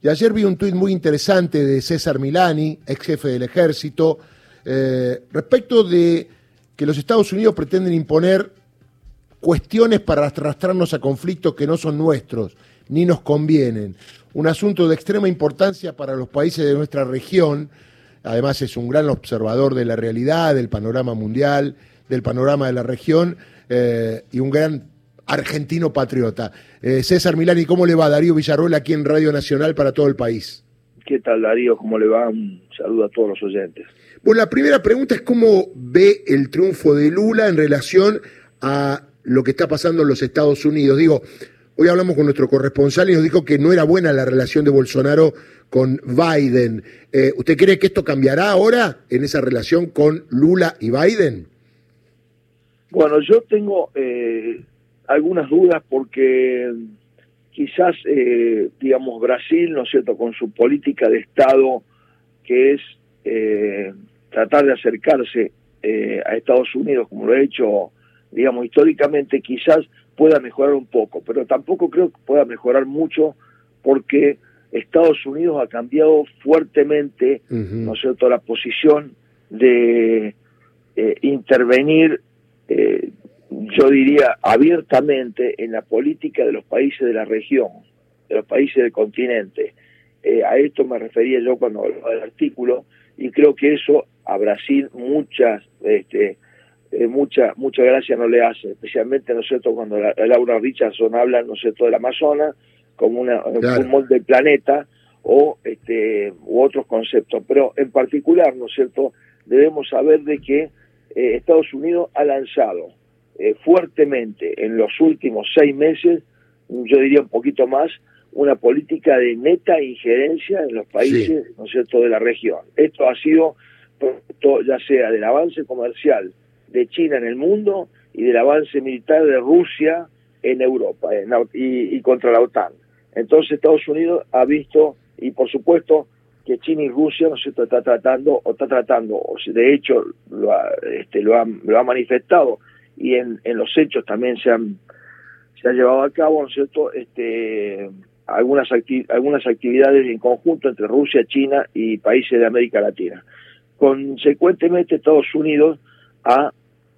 Y ayer vi un tuit muy interesante de César Milani, ex jefe del ejército, eh, respecto de que los Estados Unidos pretenden imponer cuestiones para arrastrarnos a conflictos que no son nuestros, ni nos convienen. Un asunto de extrema importancia para los países de nuestra región. Además es un gran observador de la realidad, del panorama mundial, del panorama de la región eh, y un gran argentino patriota. Eh, César Milani, ¿cómo le va? Darío Villarroel aquí en Radio Nacional para todo el país. ¿Qué tal Darío? ¿Cómo le va? Un saludo a todos los oyentes. Bueno, la primera pregunta es cómo ve el triunfo de Lula en relación a lo que está pasando en los Estados Unidos. Digo, hoy hablamos con nuestro corresponsal y nos dijo que no era buena la relación de Bolsonaro con Biden. Eh, ¿Usted cree que esto cambiará ahora en esa relación con Lula y Biden? Bueno, yo tengo eh, algunas dudas porque quizás, eh, digamos, Brasil, ¿no es cierto?, con su política de Estado, que es eh, tratar de acercarse eh, a Estados Unidos, como lo ha hecho, digamos, históricamente, quizás pueda mejorar un poco, pero tampoco creo que pueda mejorar mucho porque Estados Unidos ha cambiado fuertemente, ¿no es cierto?, la posición de intervenir yo diría abiertamente en la política de los países de la región, de los países del continente. Eh, a esto me refería yo cuando hablaba del artículo y creo que eso a Brasil muchas este, eh, mucha mucha gracia no le hace, especialmente no cuando Laura Richardson habla no sé del Amazonas como una, un pulmón del planeta o este u otros conceptos, pero en particular no es cierto debemos saber de que eh, Estados Unidos ha lanzado eh, fuertemente en los últimos seis meses, yo diría un poquito más, una política de neta injerencia en los países, ¿no es cierto?, de la región. Esto ha sido ya sea del avance comercial de China en el mundo y del avance militar de Rusia en Europa y, contra la OTAN. Entonces Estados Unidos ha visto, y por supuesto que China y Rusia no se está tratando, o está tratando, o de hecho lo este, lo ha manifestado y en, en los hechos también se han, se ha llevado a cabo, ¿no cierto?, este, algunas, algunas actividades en conjunto entre Rusia, China y países de América Latina. Consecuentemente, Estados Unidos ha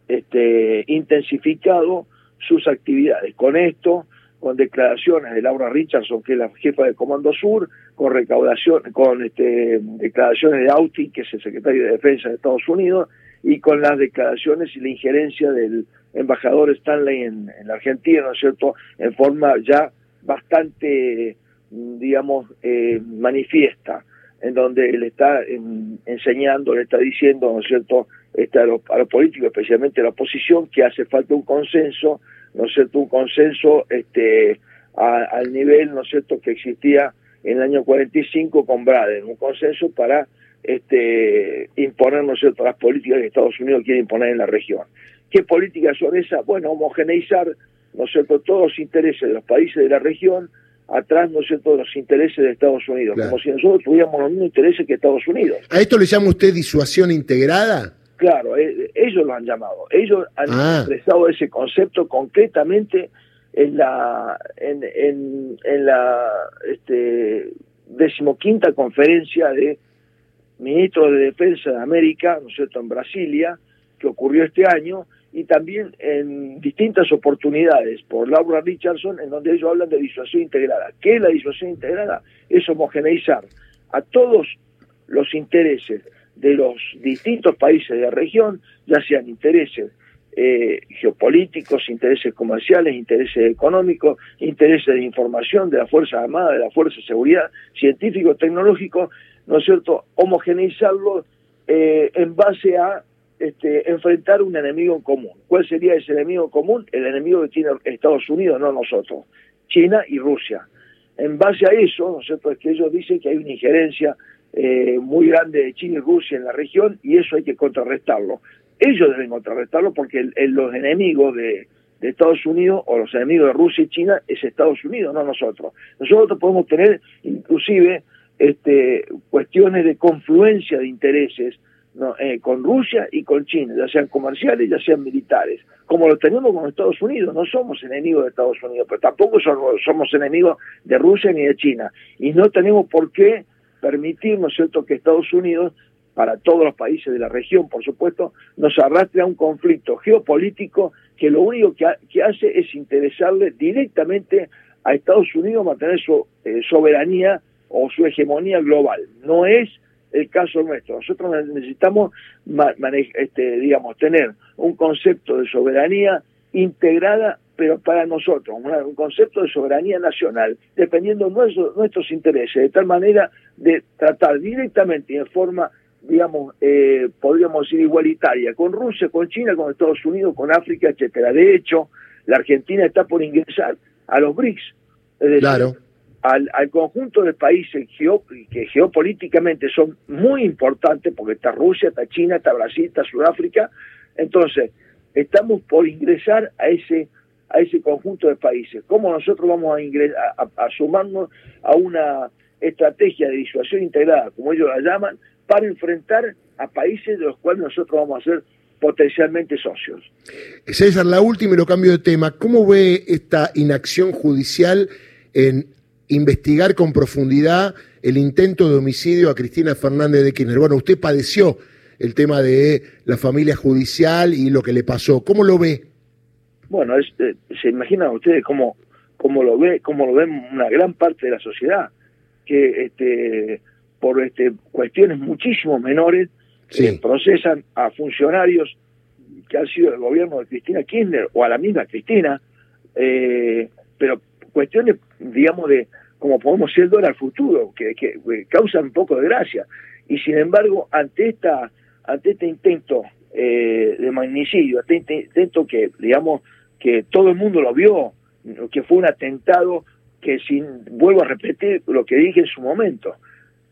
este, intensificado sus actividades. Con esto, con declaraciones de Laura Richardson, que es la jefa del Comando Sur, con recaudación, con este, declaraciones de Austin, que es el secretario de Defensa de Estados Unidos, y con las declaraciones y la injerencia del embajador Stanley en, la Argentina, ¿no es cierto?, en forma ya bastante, digamos, eh, manifiesta, en donde él está enseñando, le está diciendo, ¿no es cierto?, este, a, los, políticos, especialmente a la oposición, que hace falta un consenso, ¿no es cierto?, un consenso este, al nivel, ¿no cierto?, que existía en el año 45 con Braden, un consenso para este, imponer, ¿no cierto?, las políticas que Estados Unidos quiere imponer en la región. ¿Qué políticas son esas? Bueno, homogeneizar, ¿no cierto?, todos los intereses de los países de la región atrás, ¿no cierto?, de los intereses de Estados Unidos, como si nosotros tuviéramos los mismos intereses que Estados Unidos. ¿A esto le llama usted disuasión integrada? Claro, eh, ellos lo han llamado, ellos han ah. expresado ese concepto concretamente en la en, en, en la este, decimoquinta conferencia de ministro de Defensa de América, ¿no es cierto?, en Brasilia, que ocurrió este año, y también en distintas oportunidades por Laura Richardson, en donde ellos hablan de disuasión integrada. ¿Qué es la disuasión integrada? Es homogeneizar a todos los intereses de los distintos países de la región, ya sean intereses eh, geopolíticos, intereses comerciales, intereses económicos, intereses de información de la Fuerza Armada, de la Fuerza de Seguridad, científico, tecnológico, ¿no es cierto?, homogeneizarlo eh, en base a este, enfrentar un enemigo común. ¿Cuál sería ese enemigo común? El enemigo que tiene Estados Unidos, no nosotros, China y Rusia. En base a eso, ¿no es cierto?, es que ellos dicen que hay una injerencia eh, muy grande de China y Rusia en la región y eso hay que contrarrestarlo. Ellos deben contrarrestarlo porque los enemigos de, de Estados Unidos o los enemigos de Rusia y China es Estados Unidos, no nosotros. Nosotros podemos tener inclusive este, cuestiones de confluencia de intereses, eh, con Rusia y con China, ya sean comerciales, ya sean militares, como lo tenemos con Estados Unidos. No somos enemigos de Estados Unidos, pero tampoco somos, enemigos de Rusia ni de China. Y no tenemos por qué permitir, ¿no es cierto?, que Estados Unidos, para todos los países de la región, por supuesto, nos arrastre a un conflicto geopolítico que lo único que, hace es interesarle directamente a Estados Unidos mantener su eh, soberanía o su hegemonía global. No es el caso nuestro. Nosotros necesitamos, este, digamos, tener un concepto de soberanía integrada, pero para nosotros, un concepto de soberanía nacional, dependiendo de nuestros intereses, de tal manera de tratar directamente y de forma, digamos, eh, podríamos decir igualitaria, con Rusia, con China, con Estados Unidos, con África, etcétera. De hecho, la Argentina está por ingresar a los BRICS. claro al, conjunto de países que geopolíticamente son muy importantes, porque está Rusia, está China, está Brasil, está Sudáfrica, entonces estamos por ingresar a ese a ese conjunto de países. ¿Cómo nosotros vamos a, ingresar, a, sumarnos a una estrategia de disuasión integrada, como ellos la llaman, para enfrentar a países de los cuales nosotros vamos a ser potencialmente socios. César, la última y lo cambio de tema. ¿Cómo ve esta inacción judicial en investigar con profundidad el intento de homicidio a Cristina Fernández de Kirchner. Bueno, usted padeció el tema de la familia judicial y lo que le pasó. ¿Cómo lo ve? Bueno, eh, se imaginan ustedes cómo, cómo lo ve, cómo lo ven una gran parte de la sociedad, que este, por este, cuestiones muchísimo menores se procesan a funcionarios que han sido del gobierno de Cristina Kirchner o a la misma Cristina, eh, pero cuestiones, digamos, de como podemos ser el dólar futuro, que, que, causan un poco de gracia. Y sin embargo, ante esta ante este intento eh, de magnicidio, ante este intento que, digamos, que todo el mundo lo vio, que fue un atentado que sin, vuelvo a repetir lo que dije en su momento,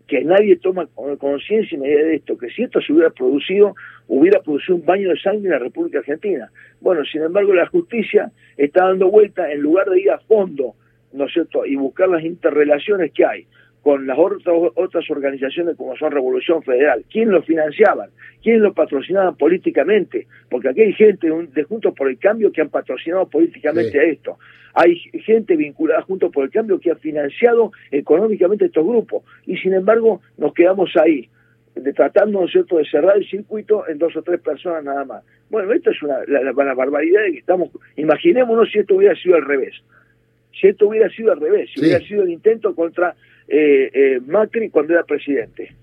que nadie toma conciencia y medida de esto, que si esto se hubiera producido, hubiera producido un baño de sangre en la República Argentina. Bueno, sin embargo, la justicia está dando vuelta, en lugar de ir a fondo, ¿no es cierto?, y buscar las interrelaciones que hay con las otras, otras organizaciones como son Revolución Federal, quién lo financiaban, quién lo patrocinaban políticamente, porque aquí hay gente de Juntos por el Cambio que han patrocinado políticamente a esto, hay gente vinculada Juntos por el Cambio que ha financiado económicamente estos grupos, y sin embargo nos quedamos ahí, de tratando, ¿no es cierto?, de cerrar el circuito en dos o tres personas nada más. Bueno, esto es una, la, barbaridad de que estamos, imaginémonos si esto hubiera sido al revés, si esto hubiera sido al revés, si hubiera sido el intento contra eh, eh, Macri cuando era presidente.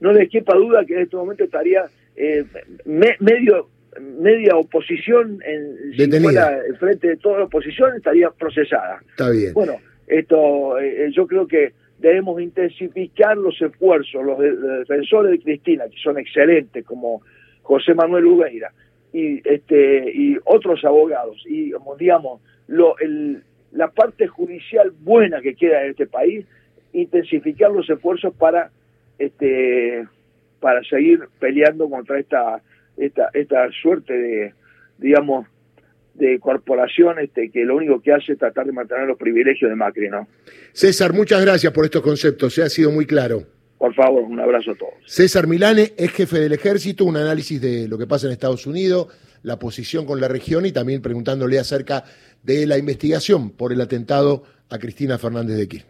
No le quepa duda que en este momento estaría eh, medio media oposición en si fuera frente de toda la oposición estaría procesada. Está bien. Bueno, esto yo creo que debemos intensificar los esfuerzos, los, defensores de Cristina, que son excelentes, como José Manuel Ubeira, y este y otros abogados, y digamos, lo, el, la parte judicial buena que queda en este país, intensificar los esfuerzos para este para seguir peleando contra esta esta esta suerte de digamos de corporación este, que lo único que hace es tratar de mantener los privilegios de Macri, ¿no? César, muchas gracias por estos conceptos, se ha sido muy claro. Por favor, un abrazo a todos. César Milane es jefe del ejército, un análisis de lo que pasa en Estados Unidos, la posición con la región y también preguntándole acerca de la investigación por el atentado a Cristina Fernández de Kirchner.